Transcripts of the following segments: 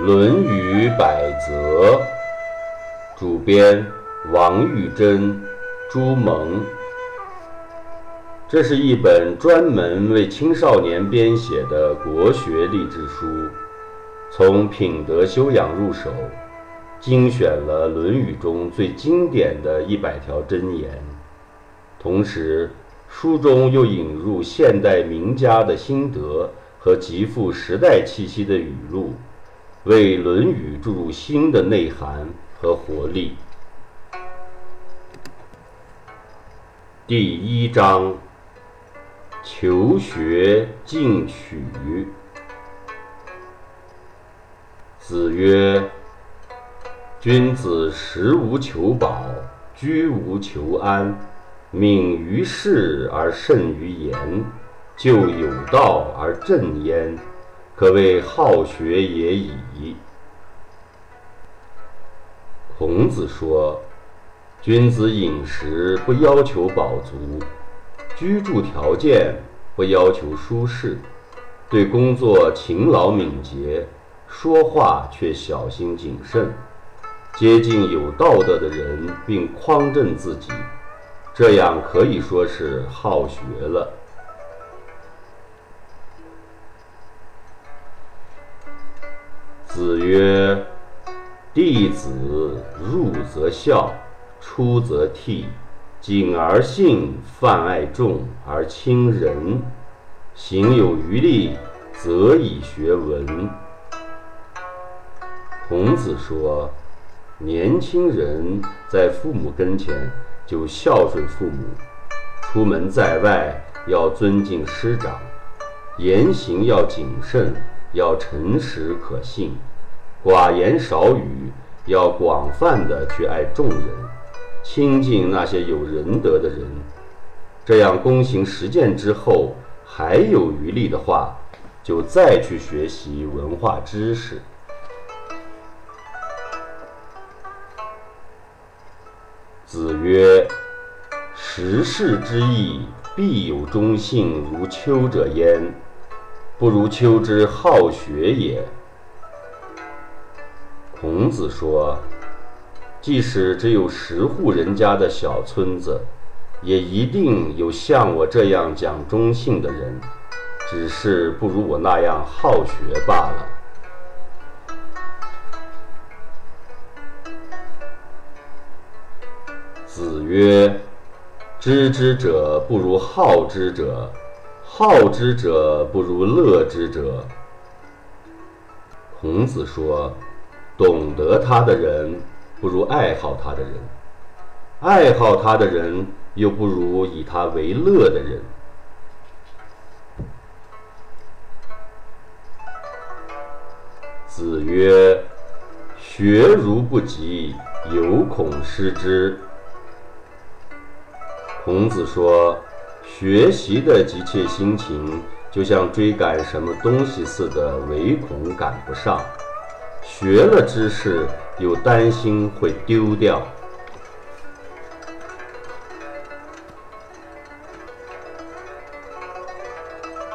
《论语百则》，主编王玉珍、朱蒙。这是一本专门为青少年编写的国学励志书，从品德修养入手，精选了《论语》中最经典的一百条箴言，同时书中又引入现代名家的心得和极富时代气息的语录。为《论语》注入新的内涵和活力。第一章：求学进取。子曰：“君子食无求饱，居无求安，敏于事而慎于言，就有道而正焉。”可谓好学也已。孔子说：“君子饮食不要求饱足，居住条件不要求舒适，对工作勤劳敏捷，说话却小心谨慎，接近有道德的人并匡正自己，这样可以说是好学了。”子曰：“弟子入则孝，出则悌，谨而信，泛爱众而亲仁，行有余力，则以学文。”孔子说，年轻人在父母跟前就孝顺父母，出门在外要尊敬师长，言行要谨慎。要诚实可信，寡言少语，要广泛的去爱众人，亲近那些有仁德的人。这样躬行实践之后，还有余力的话，就再去学习文化知识。子曰：“时事之义，必有忠信如丘者焉。”不如丘之好学也。孔子说，即使只有十户人家的小村子，也一定有像我这样讲忠信的人，只是不如我那样好学罢了。子曰：“知之者不如好之者。”好之者不如乐之者。孔子说：“懂得他的人不如爱好他的人，爱好他的人又不如以他为乐的人。”子曰：“学如不及，犹恐失之。”孔子说。学习的急切心情，就像追赶什么东西似的，唯恐赶不上；学了知识，又担心会丢掉。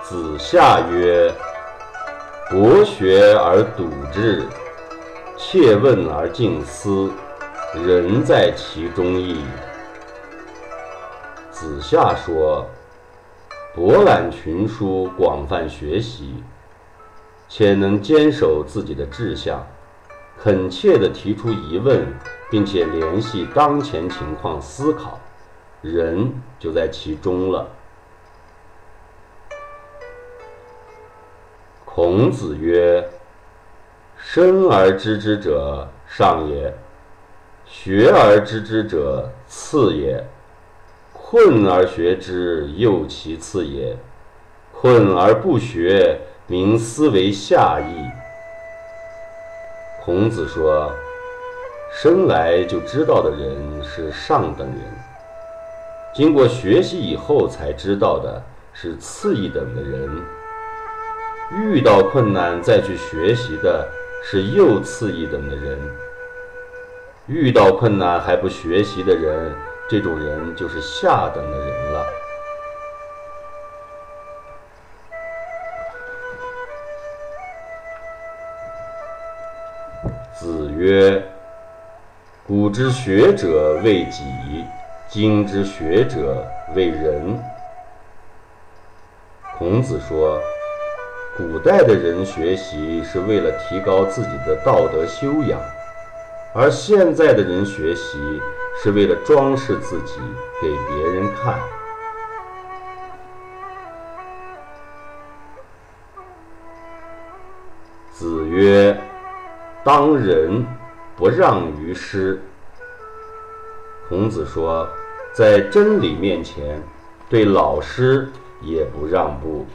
子夏曰：“博学而笃志，切问而近思，人在其中矣。”子夏说：“博览群书，广泛学习，且能坚守自己的志向，恳切地提出疑问，并且联系当前情况思考，人就在其中了。”孔子曰：“生而知之者，上也；学而知之者，次也。”困而学之，又其次也；困而不学，名思为下义。孔子说：“生来就知道的人是上等人，经过学习以后才知道的是次一等的人。遇到困难再去学习的是又次一等的人。遇到困难还不学习的人。”这种人就是下等的人了。子曰：“古之学者为己，今之学者为人。”孔子说，古代的人学习是为了提高自己的道德修养，而现在的人学习是为了装饰自己给别人看。子曰：“当仁不让于师。”孔子说，在真理面前，对老师。也不让步。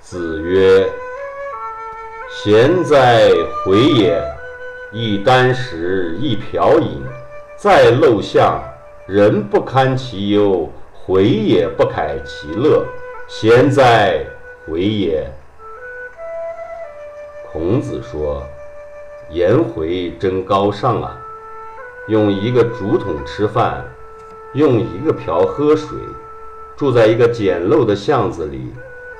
子曰：“贤哉，回也！一箪食，一瓢饮，在陋巷，人不堪其忧，回也不改其乐。贤哉，回也！”孔子说：“颜回真高尚啊！”用一个竹筒吃饭，用一个瓢喝水，住在一个简陋的巷子里，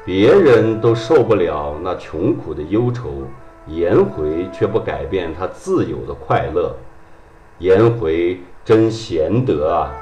别人都受不了那穷苦的忧愁，颜回却不改变他自有的快乐。颜回真贤德啊！